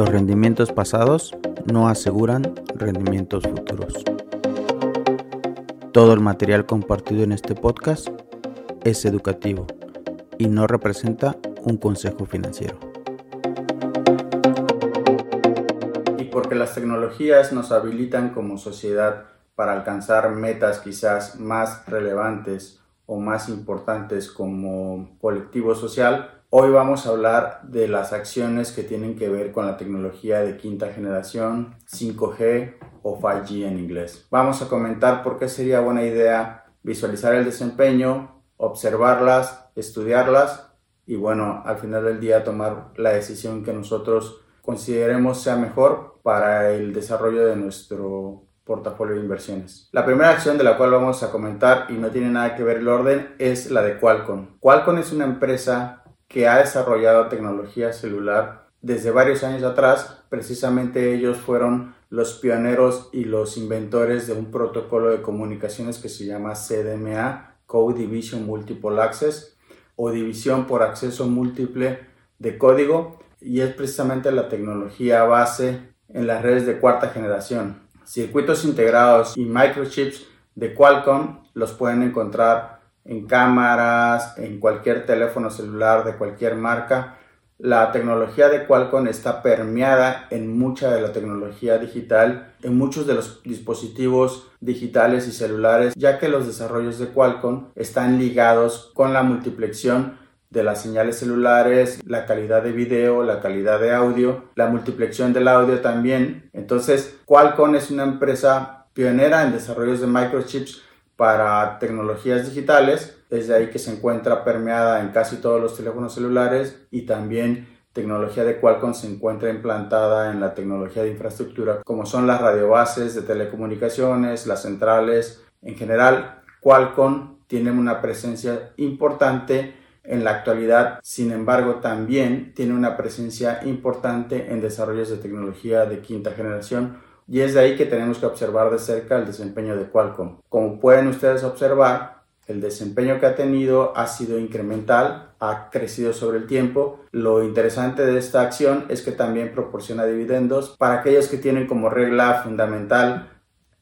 Los rendimientos pasados no aseguran rendimientos futuros. Todo el material compartido en este podcast es educativo y no representa un consejo financiero. Y porque las tecnologías nos habilitan como sociedad para alcanzar metas quizás más relevantes o más importantes como colectivo social, hoy vamos a hablar de las acciones que tienen que ver con la tecnología de quinta generación, 5G o 5G en inglés. Vamos a comentar por qué sería buena idea visualizar el desempeño, observarlas, estudiarlas y bueno, al final del día tomar la decisión que nosotros consideremos sea mejor para el desarrollo de nuestro portafolio de inversiones. La primera acción de la cual vamos a comentar y no tiene nada que ver el orden es la de Qualcomm. Qualcomm es una empresa que ha desarrollado tecnología celular desde varios años atrás. Precisamente ellos fueron los pioneros y los inventores de un protocolo de comunicaciones que se llama CDMA, Code Division Multiple Access, o división por acceso múltiple de código, y es precisamente la tecnología base en las redes de cuarta generación. Circuitos integrados y microchips de Qualcomm los pueden encontrar en cámaras, en cualquier teléfono celular de cualquier marca. La tecnología de Qualcomm está permeada en mucha de la tecnología digital, en muchos de los dispositivos digitales y celulares, ya que los desarrollos de Qualcomm están ligados con la multiplexión de las señales celulares, la calidad de video, la calidad de audio, la multiplexión del audio también. Entonces, Qualcomm es una empresa pionera en desarrollos de microchips para tecnologías digitales. Es de ahí que se encuentra permeada en casi todos los teléfonos celulares y también tecnología de Qualcomm se encuentra implantada en la tecnología de infraestructura, como son las radiobases de telecomunicaciones, las centrales. En general, Qualcomm tiene una presencia importante en la actualidad, sin embargo, también tiene una presencia importante en desarrollos de tecnología de quinta generación y es de ahí que tenemos que observar de cerca el desempeño de Qualcomm. Como pueden ustedes observar, el desempeño que ha tenido ha sido incremental, ha crecido sobre el tiempo. Lo interesante de esta acción es que también proporciona dividendos para aquellos que tienen como regla fundamental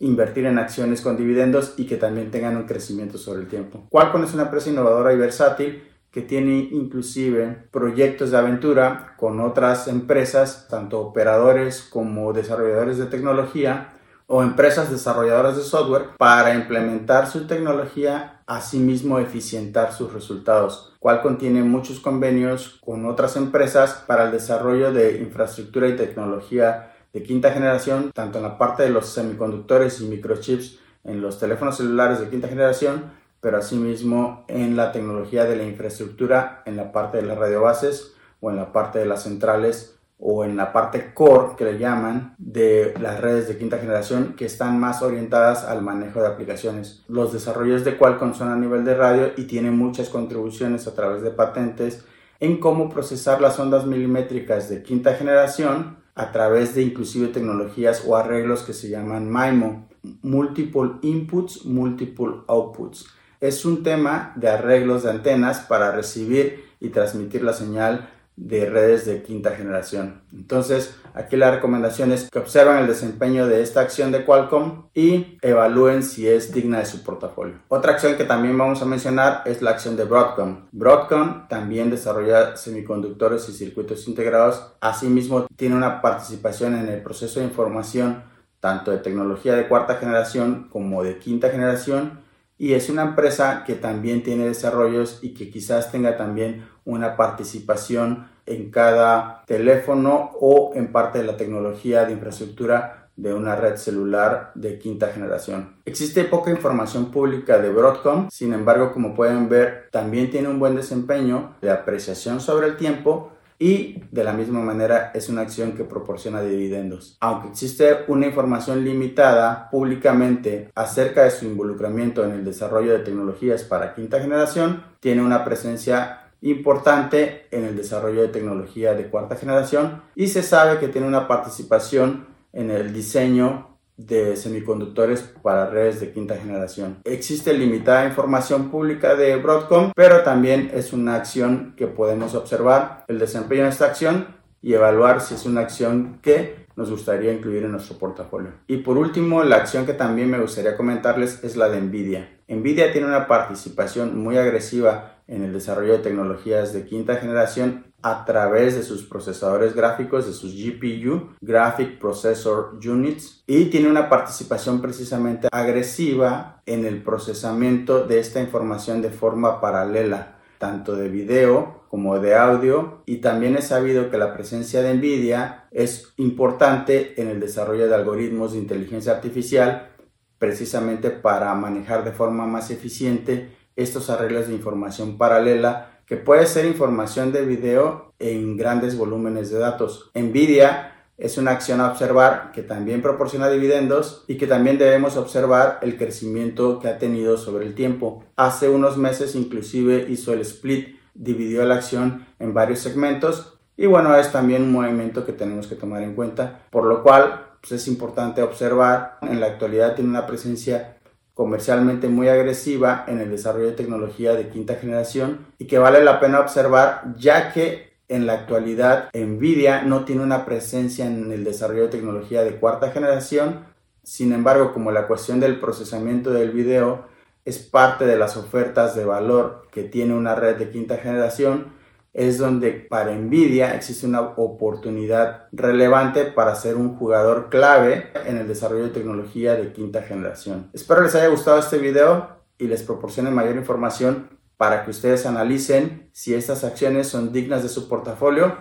invertir en acciones con dividendos y que también tengan un crecimiento sobre el tiempo. Qualcomm es una empresa innovadora y versátil que tiene inclusive proyectos de aventura con otras empresas, tanto operadores como desarrolladores de tecnología o empresas desarrolladoras de software para implementar su tecnología, asimismo eficientar sus resultados, cual contiene muchos convenios con otras empresas para el desarrollo de infraestructura y tecnología de quinta generación, tanto en la parte de los semiconductores y microchips en los teléfonos celulares de quinta generación, pero asimismo en la tecnología de la infraestructura, en la parte de las radiobases o en la parte de las centrales o en la parte core que le llaman de las redes de quinta generación que están más orientadas al manejo de aplicaciones. Los desarrollos de Qualcomm son a nivel de radio y tienen muchas contribuciones a través de patentes en cómo procesar las ondas milimétricas de quinta generación a través de inclusive tecnologías o arreglos que se llaman MIMO, Multiple Inputs, Multiple Outputs es un tema de arreglos de antenas para recibir y transmitir la señal de redes de quinta generación. Entonces, aquí la recomendación es que observen el desempeño de esta acción de Qualcomm y evalúen si es digna de su portafolio. Otra acción que también vamos a mencionar es la acción de Broadcom. Broadcom también desarrolla semiconductores y circuitos integrados. Asimismo, tiene una participación en el proceso de información tanto de tecnología de cuarta generación como de quinta generación y es una empresa que también tiene desarrollos y que quizás tenga también una participación en cada teléfono o en parte de la tecnología de infraestructura de una red celular de quinta generación. Existe poca información pública de Broadcom, sin embargo, como pueden ver, también tiene un buen desempeño de apreciación sobre el tiempo y de la misma manera es una acción que proporciona dividendos. Aunque existe una información limitada públicamente acerca de su involucramiento en el desarrollo de tecnologías para quinta generación, tiene una presencia importante en el desarrollo de tecnología de cuarta generación y se sabe que tiene una participación en el diseño de semiconductores para redes de quinta generación. Existe limitada información pública de Broadcom, pero también es una acción que podemos observar el desempeño de esta acción y evaluar si es una acción que nos gustaría incluir en nuestro portafolio. Y por último, la acción que también me gustaría comentarles es la de Nvidia. Nvidia tiene una participación muy agresiva en el desarrollo de tecnologías de quinta generación a través de sus procesadores gráficos, de sus GPU, Graphic Processor Units, y tiene una participación precisamente agresiva en el procesamiento de esta información de forma paralela, tanto de video como de audio, y también es sabido que la presencia de NVIDIA es importante en el desarrollo de algoritmos de inteligencia artificial, precisamente para manejar de forma más eficiente estos arreglos de información paralela que puede ser información de video en grandes volúmenes de datos. Nvidia es una acción a observar que también proporciona dividendos y que también debemos observar el crecimiento que ha tenido sobre el tiempo. Hace unos meses inclusive hizo el split, dividió la acción en varios segmentos y bueno, es también un movimiento que tenemos que tomar en cuenta, por lo cual pues, es importante observar. En la actualidad tiene una presencia comercialmente muy agresiva en el desarrollo de tecnología de quinta generación y que vale la pena observar ya que en la actualidad Nvidia no tiene una presencia en el desarrollo de tecnología de cuarta generación, sin embargo como la cuestión del procesamiento del video es parte de las ofertas de valor que tiene una red de quinta generación, es donde para Nvidia existe una oportunidad relevante para ser un jugador clave en el desarrollo de tecnología de quinta generación. Espero les haya gustado este video y les proporcione mayor información para que ustedes analicen si estas acciones son dignas de su portafolio.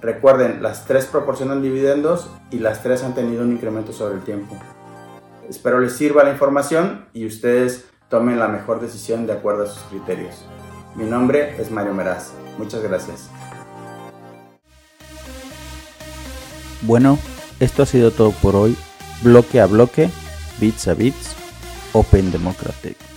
Recuerden, las tres proporcionan dividendos y las tres han tenido un incremento sobre el tiempo. Espero les sirva la información y ustedes tomen la mejor decisión de acuerdo a sus criterios. Mi nombre es Mario Meraz. Muchas gracias. Bueno, esto ha sido todo por hoy. Bloque a bloque, bits a bits, Open Democratic.